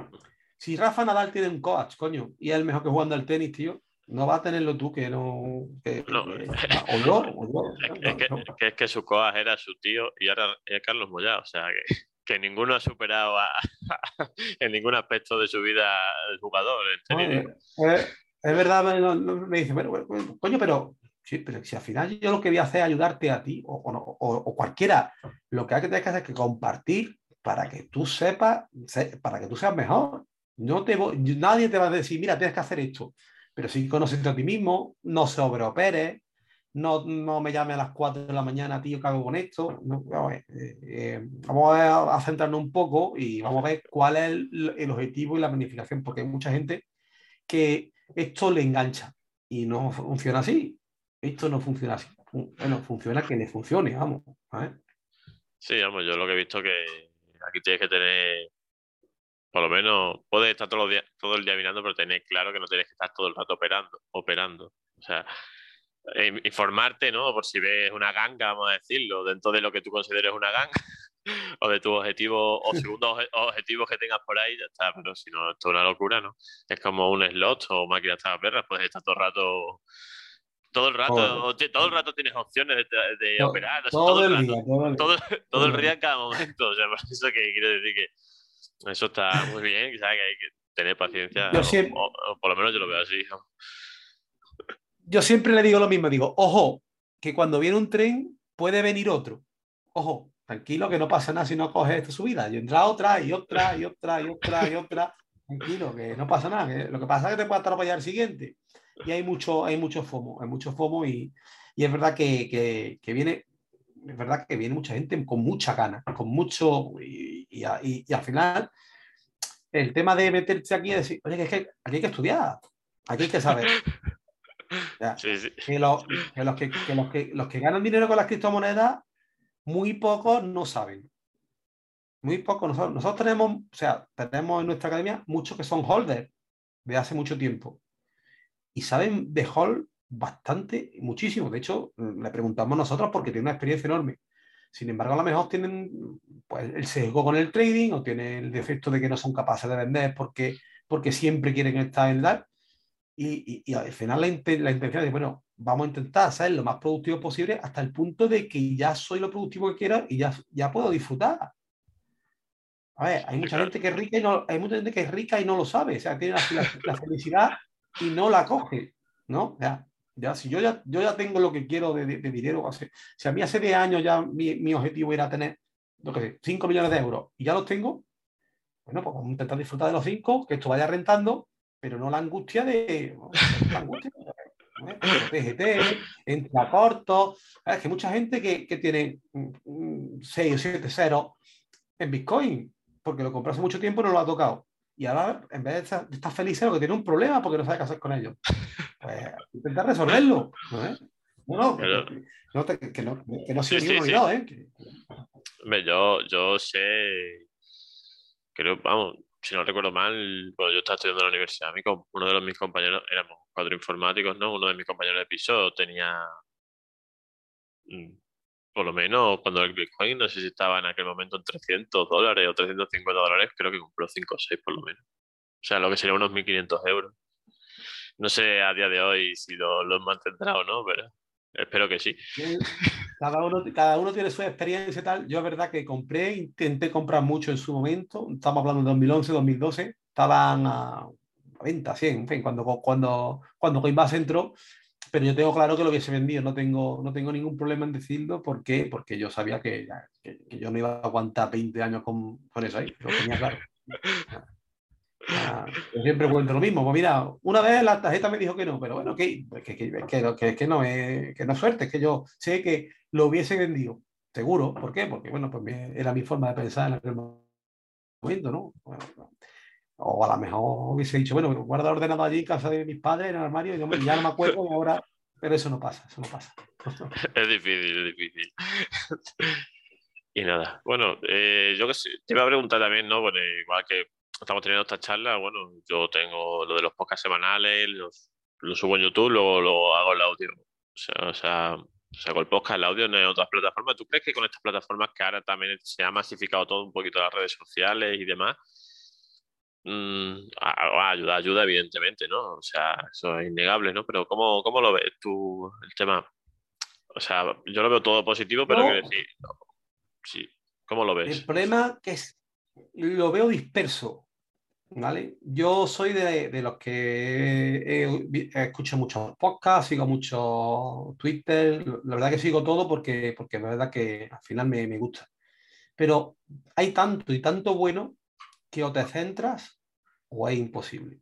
Si Rafa Nadal tiene un coach, coño, y es el mejor que jugando al tenis, tío, no va a tenerlo tú que no. Que, no. o yo, o es, que, es, que, su coach era su tío y ahora es Carlos Moyá, o sea que que ninguno ha superado en ningún aspecto de su vida el jugador. es, verdad, me, dice, coño, pero, sí, pero si al final yo lo que voy a hacer es ayudarte a ti o, o, cualquiera, lo que hay que tener que hacer es que compartir para que tú sepas, para que tú seas mejor. No te, nadie te va a decir, mira, tienes que hacer esto, pero si conoces a ti mismo, no sobreoperes, no, no me llame a las 4 de la mañana, tío, ¿qué hago con esto? Eh, eh, vamos a, centrarnos un poco y vamos a ver cuál es el, objetivo y la planificación, porque hay mucha gente que esto le engancha y no funciona así. Esto no funciona así. Bueno, funciona que le funcione, vamos. Sí, vamos, yo lo que he visto que aquí tienes que tener, por lo menos, puedes estar todo, todo el día mirando, pero tener claro que no tienes que estar todo el rato operando, operando. O sea, informarte, ¿no? Por si ves una ganga, vamos a decirlo, dentro de lo que tú consideres una ganga, o de tu objetivo, o segundos objetivos que tengas por ahí, ya está. Pero si no, esto es una locura, ¿no? Es como un slot o máquina de perras, puedes estar todo el rato todo el rato, todo el rato tienes opciones de, operar. Todo, el, día, todo, el, día en cada momento. O sea, por eso que quiero decir que eso está muy bien, ¿sabes? que hay que tener paciencia. o, por lo menos yo lo veo así. Yo siempre le digo lo mismo, digo, ojo, que cuando viene un tren puede venir otro. Ojo, tranquilo, que no pasa nada si no coges esta subida. Y entra otra y otra y otra y otra y otra. Tranquilo, que no pasa nada. lo que pasa es que te puede atropellar el siguiente y hay mucho, hay mucho FOMO, hay mucho FOMO y, y es verdad que, que, que, viene, es verdad que viene mucha gente con mucha gana, con mucho, y, y, y, al final el tema de meterse aquí y decir, oye, que, es que aquí hay que estudiar, aquí hay que saber. Que, los, que, los que, los que, los que ganan dinero con las criptomonedas, muy pocos no saben. Muy pocos. Nosotros, nosotros tenemos, o sea, tenemos en nuestra academia muchos que son holders de hace mucho tiempo y saben de Hall bastante, muchísimo. De hecho, le preguntamos nosotros porque tiene una experiencia enorme. Sin embargo, a lo mejor tienen pues, el sesgo con el trading o tienen el defecto de que no son capaces de vender porque, porque siempre quieren estar en DAR. Y, y, al final la, la, intención es, bueno, vamos a intentar ser lo más productivo posible hasta el punto de que ya soy lo productivo que quiera y ya, ya puedo disfrutar. A ver, hay mucha gente que es rica y no, hay mucha gente que es rica y no lo sabe. O sea, tiene la, la felicidad y no la coge, ¿no? Ya, ya si yo ya, yo ya tengo lo que quiero de, de, dinero, si a mí hace 10 años ya mi, mi, objetivo era tener, sé, 5 millones de euros y ya los tengo, bueno, pues vamos a intentar disfrutar de los 5, que esto vaya rentando, pero no la angustia de... La angustia, ¿eh? TGT, entra corto. Es que mucha gente que, que tiene 6 o 7 ceros en Bitcoin, porque lo compró hace mucho tiempo y no lo ha tocado y ahora, en vez de estar, feliz, lo que tiene un problema porque no sabe qué hacer con ellos. Pues intentar resolverlo. ¿no? No, no, que, no, que no sí, sí, ¿eh? yo, yo sé, creo, vamos, si no recuerdo mal, cuando yo estaba estudiando en la universidad, uno de los, mis compañeros, éramos cuatro informáticos, ¿no? Uno de mis compañeros de piso tenía mm, por lo menos cuando el Bitcoin, no sé si estaba en aquel momento en 300 dólares o 350 dólares, creo que compró 5 o 6 por lo menos. O sea, lo que sería unos 1.500 euros. No sé a día de hoy si lo, lo mantendrá o no, pero espero que sí. Cada uno, cada uno tiene su experiencia y tal. Yo es verdad que compré, intenté comprar mucho en su momento. Estamos hablando de 2011, 2012. Estaban a, venta, 100, en fin, cuando, cuando, cuando Coinbase entró, pero yo tengo claro que lo hubiese vendido, no tengo, no tengo ningún problema en decirlo, ¿por qué? Porque yo sabía que, que, yo no iba a aguantar 20 años con, con eso ahí, lo tenía claro. Yo siempre cuento lo mismo, pues mira, una vez la tarjeta me dijo que no, pero bueno, que, que, que, que, no, es, que no suerte, es que yo sé que lo hubiese vendido, seguro, ¿por qué? Porque bueno, pues era mi forma de pensar en aquel momento, ¿no? O a lo mejor hubiese dicho, bueno, guarda el ordenador allí en casa de mis padres, en el armario, y ya no me acuerdo y ahora... Pero eso no pasa, eso no pasa. es difícil, es difícil. y nada, bueno, eh, yo que sé, te iba a preguntar también, ¿no? Bueno, igual que estamos teniendo esta charla, bueno, yo tengo lo de los podcasts semanales, los, lo subo en YouTube, luego lo hago el audio. O sea, o sea, saco el podcast, el audio en otras plataformas. ¿Tú crees que con estas plataformas que ahora también se ha masificado todo un poquito las redes sociales y demás, Mm, ayuda, ayuda evidentemente, ¿no? O sea, eso es innegable, ¿no? Pero ¿cómo, cómo lo ves tú el tema? O sea, yo lo veo todo positivo, pero quiero decir, sí, ¿cómo lo ves? El problema que es, lo veo disperso, ¿vale? Yo soy de, de los que escucho muchos podcasts, sigo mucho Twitter, la verdad que sigo todo porque, porque la verdad que al final me, me gusta. Pero hay tanto y tanto bueno que o te centras o es imposible.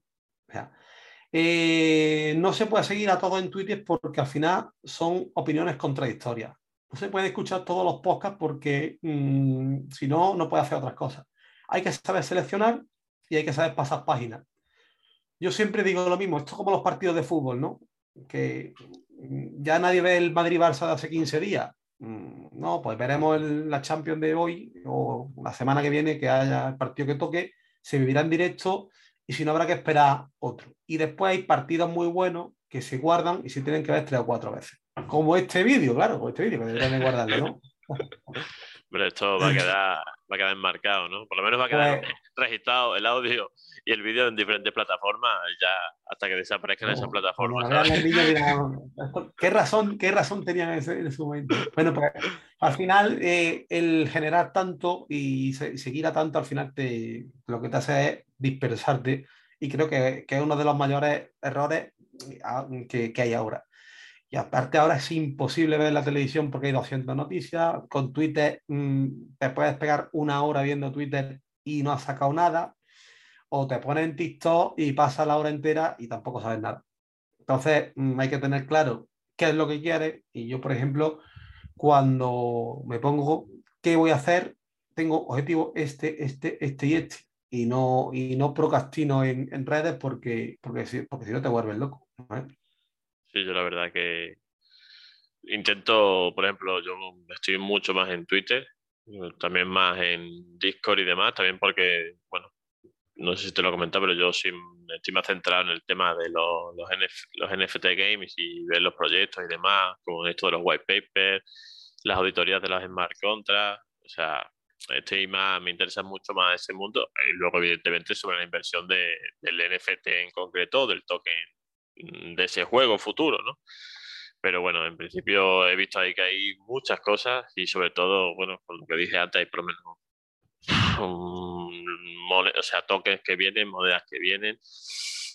Eh, no se puede seguir a todo en Twitter porque al final son opiniones contradictorias. No se puede escuchar todos los podcasts porque mmm, si no, no puede hacer otras cosas. Hay que saber seleccionar y hay que saber pasar páginas. Yo siempre digo lo mismo, esto es como los partidos de fútbol, ¿no? Que ya nadie ve el Madrid-Barça de hace 15 días, mm, no, pues veremos la Champions de hoy o la semana que viene que haya el partido que toque, se vivirá en directo y si no habrá que esperar otro. Y después hay partidos muy buenos que se guardan y se tienen que ver tres o cuatro veces. Como este vídeo, claro, como este vídeo, que deberían guardarlo, ¿no? Pero esto va a quedar, va a quedar enmarcado, ¿no? Por lo menos va a quedar pues registrado el audio y el vídeo en diferentes plataformas ya hasta que desaparezcan esas plataformas. ¿qué, razón, ¿Qué razón tenían en ese, momento? Bueno, pues al final eh, el generar tanto y seguir a tanto al final te, lo que te hace es dispersarte y creo que, que es uno de los mayores errores que, que hay ahora. Y aparte ahora es imposible ver la televisión porque hay 200 noticias. Con Twitter mm, te puedes pegar una hora viendo Twitter y no has sacado nada o te pones en TikTok y pasa la hora entera y tampoco sabes nada. Entonces mm, hay que tener claro qué es lo que quieres y yo, por ejemplo, cuando me pongo qué voy a hacer, tengo objetivo este, este, este y este y no, y no procrastino en, redes porque, porque, si, porque si no te vuelves loco. Sí, yo la verdad que intento, por ejemplo, yo estoy mucho más en Twitter, también más en Discord y demás, también porque, bueno, no sé si te lo he comentado, pero yo sí estoy más centrado en el tema de los, los, los NFT games y ver los proyectos y demás, como esto de los white papers, las auditorías de las smart contracts, o sea, estoy más, me interesa mucho más ese mundo y luego evidentemente sobre la inversión de, del NFT en concreto, del token de ese juego futuro, ¿no? Pero bueno, en principio he visto ahí que hay muchas cosas y sobre todo, bueno, con lo que dije antes, hay por lo menos o sea, tokens que vienen, monedas que vienen,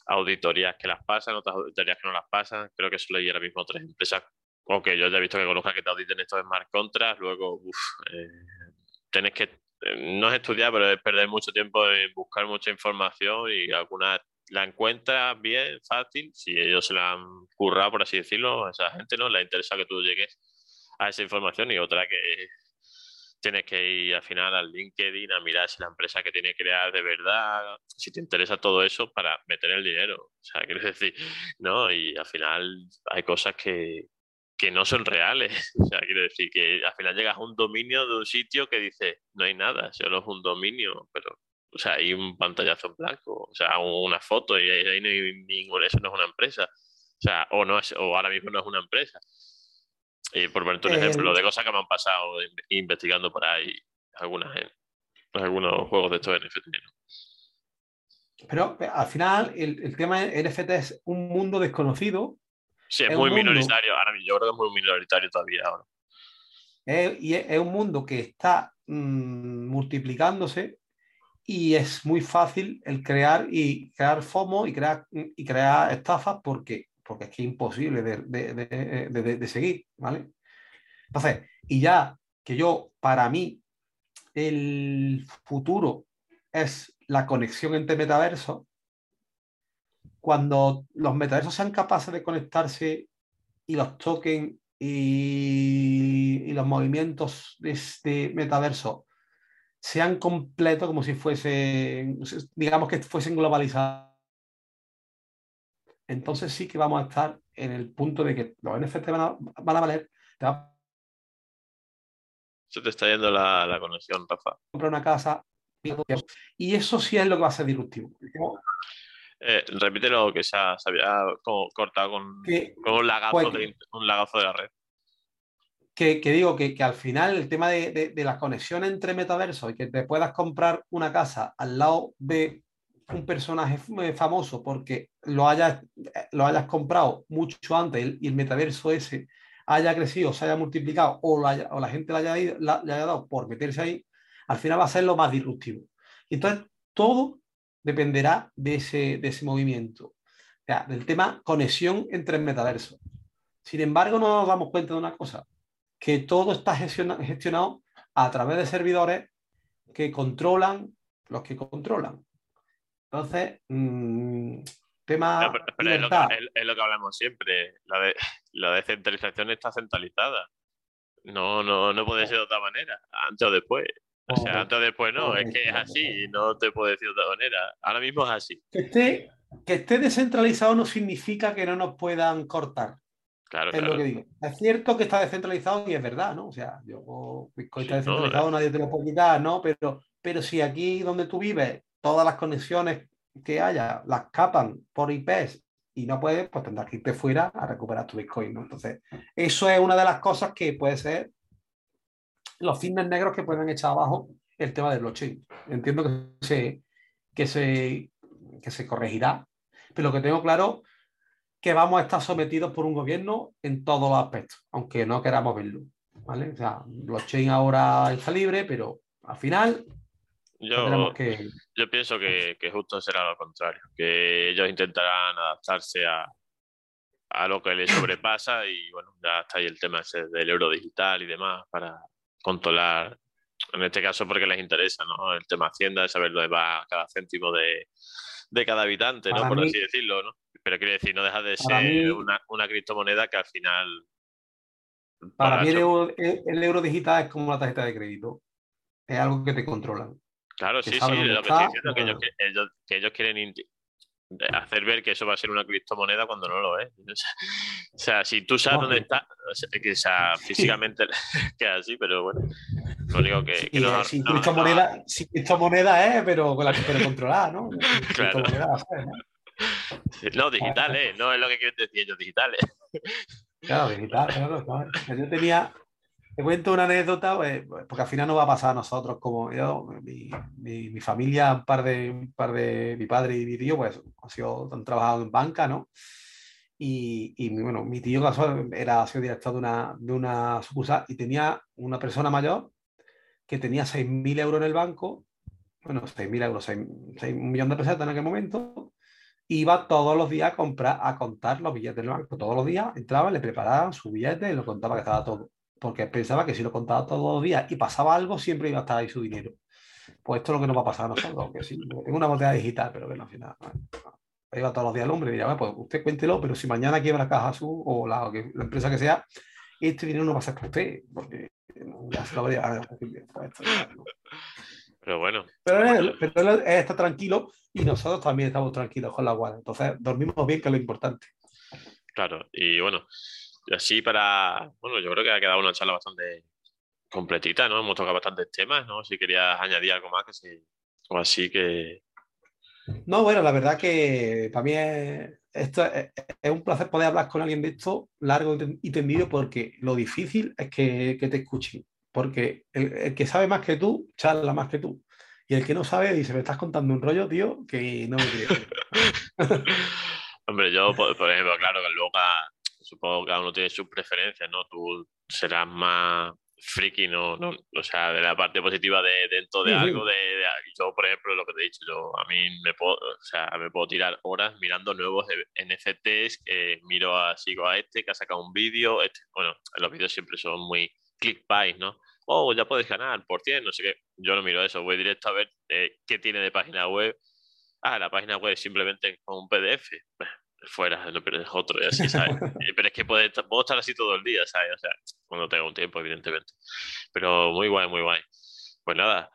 auditorías que las pasan, otras auditorías que no las pasan. Creo que solo hay ahora mismo tres empresas, que yo ya he visto que conozca que te auditen estos smart contracts, luego, eh, tenés que, eh, no es estudiar, pero es perder mucho tiempo en buscar mucha información y algunas la encuentras bien, fácil, si ellos se la han currado, por así decirlo, a esa gente no le interesa que tú llegues a esa información y otra que tienes que ir al final al LinkedIn a mirar si la empresa que tiene que crear de verdad, si te interesa todo eso para meter el dinero. O sea, quiero decir, ¿no? Y al final hay cosas que, que no son reales. O sea, quiero decir que al final llegas a un dominio de un sitio que dice, no hay nada, solo es un dominio, pero, o sea, hay un pantallazo en blanco, o sea, una foto y ahí no hay ningún, eso no es una empresa. O sea, o, no es, o ahora mismo no es una empresa. Y por ponerte un ejemplo de cosas que me han pasado investigando por ahí algunas, algunos juegos de estos NFT. Pero eh, al final el, el, tema de NFT es un mundo desconocido. Sí, es, muy minoritario. Ahora yo creo que es muy minoritario todavía ahora. y es, un mundo que está mm, multiplicándose y es muy fácil el crear y crear FOMO y crear, y crear estafas porque porque es que es imposible de, seguir, ¿vale? Entonces, y ya que yo, para mí, el futuro es la conexión entre metaversos, cuando los metaversos sean capaces de conectarse y los token y, los movimientos de este metaverso sean completos como si fuesen, digamos que fuesen globalizados entonces sí que vamos a estar en el punto de que los NFT van a, valer. Se te está yendo la, conexión, Rafa. Comprar una casa y eso sí es lo que va a ser disruptivo. Eh, repite lo que se, había cortado con, un, lagazo pues de, un, lagazo de, la red. Que, digo que, al final el tema de, de, la conexión entre metaversos y que te puedas comprar una casa al lado de un personaje famoso porque lo hayas, lo hayas comprado mucho antes y el metaverso ese haya crecido, se haya multiplicado o, la gente le haya, dado por meterse ahí, al final va a ser lo más disruptivo. Y entonces todo dependerá de ese, de ese movimiento, del tema conexión entre el metaverso. Sin embargo, no nos damos cuenta de una cosa, que todo está gestionado a través de servidores que controlan los que controlan. Entonces, mmm, tema. pero, es, lo que, hablamos siempre. La, la descentralización está centralizada. No, no, no puede ser de otra manera, antes o después. O sea, antes o después no, es que es así, no te puedo decir de otra manera. Ahora mismo es así. Que esté, que esté descentralizado no significa que no nos puedan cortar. Claro, es lo que digo. Es cierto que está descentralizado y es verdad, ¿no? O sea, yo, Bitcoin está descentralizado, nadie te lo puede quitar, ¿no? Pero, pero si aquí donde tú vives, todas las conexiones que haya las capan por IPs y no puedes, pues tendrás que irte fuera a recuperar tu Bitcoin, ¿no? Entonces, eso es una de las cosas que puede ser los fines negros que pueden echar abajo el tema del blockchain. Entiendo que se, que se, que se corregirá, pero lo que tengo claro que vamos a estar sometidos por un gobierno en todos los aspectos, aunque no queramos verlo. ¿vale? O sea, blockchain ahora está libre, pero al final yo, que... yo pienso que, que, justo será lo contrario, que ellos intentarán adaptarse a, a lo que les sobrepasa y bueno, ya está ahí el tema ese del euro digital y demás para controlar, en este caso porque les interesa, ¿no? El tema Hacienda, de saber dónde va cada céntimo de, de cada habitante, ¿no? Por así decirlo, ¿no? Pero quiere decir, no deja de ser una, una, criptomoneda que al final... Para mí el euro, el euro digital es como una tarjeta de crédito. Es algo que te controlan. Claro, sí, sí, lo que estoy diciendo, que ellos, que ellos, quieren hacer ver que eso va a ser una criptomoneda cuando no lo es. O sea, si tú sabes dónde está, que o sea, físicamente que así, pero bueno, lo único que, que no, si, criptomoneda, si criptomoneda es, pero, con la, pero controlada, ¿no? Claro. ¿no? digitales, no es lo que quieren decir ellos, digitales. Claro, digital, claro, claro. Yo tenía, te cuento una anécdota, pues, porque al final no va a pasar a nosotros como yo, mi, mi, familia, un par, de, un par de mi padre y mi tío, pues han, sido, han trabajado en banca, ¿no? Y, y bueno, mi tío era ha sido director de una, de una sucursal y tenía una persona mayor que tenía 6.000 euros en el banco, bueno, 6.000 euros, 6, un millón de pesetas en aquel momento, iba todos los días a comprar, a contar los billetes del banco. Todos los días entraba, le preparaban su billete y lo contaba que estaba todo porque pensaba que si lo contaba todos los días y pasaba algo, siempre iba a estar ahí su dinero. Pues esto es lo que nos va a pasar a nosotros, que sí, tengo una botella digital, pero que no, al final. Iba todos los días el hombre y diría, pues usted cuéntelo, pero si mañana quiebra Caja Azul o la, la empresa que sea, este dinero no va a ser para usted, porque ya se lo habría. Pero bueno. Pero él, está tranquilo y nosotros también estamos tranquilos con la guarda. Entonces, dormimos bien, que es lo importante. Claro, y bueno, así para, bueno, yo creo que ha quedado una charla bastante completita, ¿no? Hemos tocado bastantes temas, ¿no? Si querías añadir algo más, que sí, o así que... No, bueno, la verdad que para mí es, esto es, un placer poder hablar con alguien de esto largo y tendido porque lo difícil es que, que te escuchen. Porque el, que sabe más que tú, charla más que tú. Y el que no sabe dice, me estás contando un rollo, tío, que no me creo. Hombre, yo, por, por, ejemplo, claro, que luego supongo que cada uno tiene sus preferencias, ¿no? Tú serás más friki, ¿no? no o sea, de la parte positiva de dentro de algo, de, yo, por ejemplo, lo que te he dicho, yo a mí me puedo, o sea, me puedo tirar horas mirando nuevos NFTs, eh, miro a, sigo a este que ha sacado un vídeo, este, bueno, los vídeos siempre son muy clickbait, ¿no? Oh, ya puedes ganar por 100, no sé qué. Yo no miro eso, voy directo a ver eh, qué tiene de página web. Ah, la página web simplemente con un PDF fuera, no pierdes otro y así, ¿sabes? Eh, pero es que puedo estar, puedo estar así todo el día, ¿sabes? O sea, cuando tenga un tiempo, evidentemente. Pero muy guay, muy guay. Pues nada,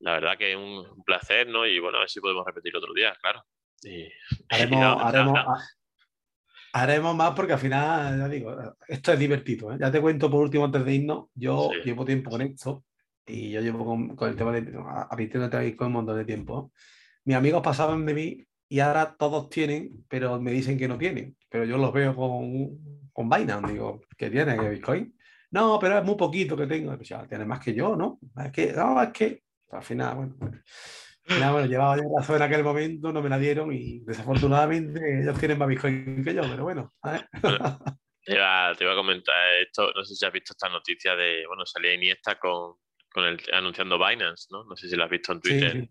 la verdad que es un placer, ¿no? Y bueno, a ver si podemos repetir otro día, claro. haremos, haremos, haremos, más porque al final, ya digo, esto es divertido. ¿eh? Ya te cuento por último antes de irnos, yo llevo tiempo con esto y yo llevo con, con el tema de apitiendo con un montón de tiempo. Mis amigos pasaban de mí y ahora todos tienen, pero me dicen que no tienen. Pero yo los veo con, con Binance, digo, ¿qué tiene? ¿Qué Bitcoin? No, pero es muy poquito que tengo. Pues ya tiene más que yo, ¿no? Es que, no, es que, al final, bueno. Nada, bueno, llevaba yo razón en aquel momento, no me la dieron y desafortunadamente ellos tienen más Bitcoin que yo, pero bueno. Te iba, te iba, a comentar esto, no sé si has visto esta noticia de, bueno, salía Iniesta con, con el, anunciando Binance, ¿no? No sé si lo has visto en Twitter.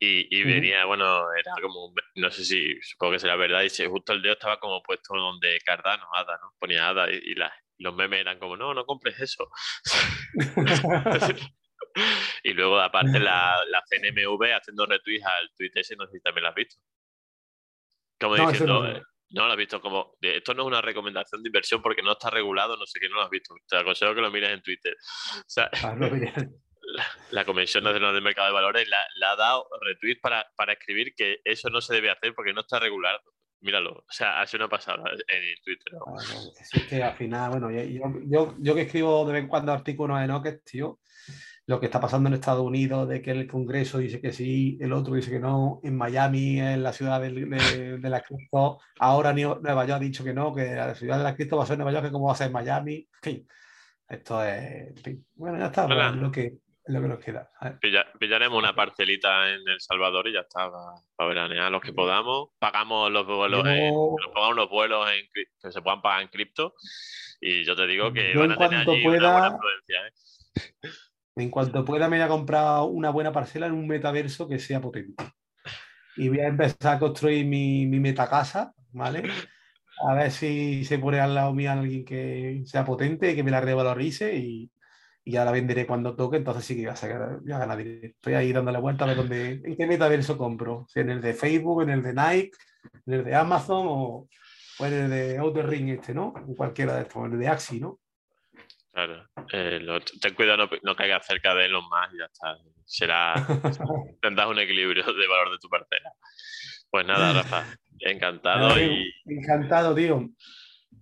Y, venía, bueno, era como, no sé si, supongo que será verdad, y justo el dedo estaba como puesto donde Cardano, Ada, ¿no? Ponía Ada y, los memes eran como, no, no compres eso. y luego, aparte, la, la, CNMV haciendo retweets al tweet ese, no sé si también lo has visto. Como diciendo, no, eh, no lo has visto como, esto no es una recomendación de inversión porque no está regulado, no sé qué, no lo has visto. Te aconsejo que lo mires en Twitter. O sea, ah, la, Comisión Nacional del Mercado de Valores le ha dado retweet para, para, escribir que eso no se debe hacer porque no está regulado. míralo. O sea, hace una pasada en Twitter. es que al final, bueno, yo, yo, que escribo de vez en cuando artículos en Oques, tío, lo que está pasando en Estados Unidos, de que el Congreso dice que sí, el otro dice que no, en Miami, en la ciudad de, de, la Cristo, ahora Nueva York ha dicho que no, que la ciudad de la Cristo va a ser Nueva York, que como va a ser Miami, en fin, esto es, bueno, ya está, pues, lo que, lo que nos queda. pillaremos una parcelita en El Salvador y ya está, para, veranear los que podamos. Pagamos los vuelos, pagamos los vuelos que se puedan pagar en cripto. Y yo te digo que van a tener allí pueda, una buena influencia. ¿eh? En cuanto pueda, me voy a comprar una buena parcela en un metaverso que sea potente. Y voy a empezar a construir mi, mi metacasa, ¿vale? A ver si se pone al lado mío alguien que sea potente, que me la revalorice y, y ya la venderé cuando toque, entonces sí que voy a sacar, voy a ganar Estoy ahí dándole vuelta a ver dónde, en qué metaverso compro, si en el de Facebook, en el de Nike, en el de Amazon o, o en el de Outer Ring este, ¿no? En cualquiera de estos, en el de Axi, ¿no? Claro, eh, ten cuidado, no, no caigas cerca de los más y ya está. Será, tendrás un equilibrio de valor de tu parcela. Pues nada, Rafa, encantado y... Encantado, tío.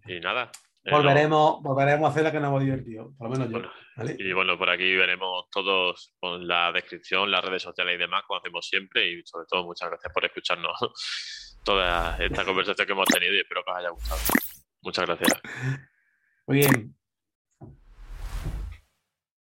Y nada, Volveremos, volveremos a hacer la que nos hemos divertido, por lo menos yo. Y bueno, por aquí veremos todos con la descripción, las redes sociales y demás, como hacemos siempre. Y sobre todo, muchas gracias por escucharnos toda esta conversación que hemos tenido y espero que os haya gustado. Muchas gracias. Muy bien.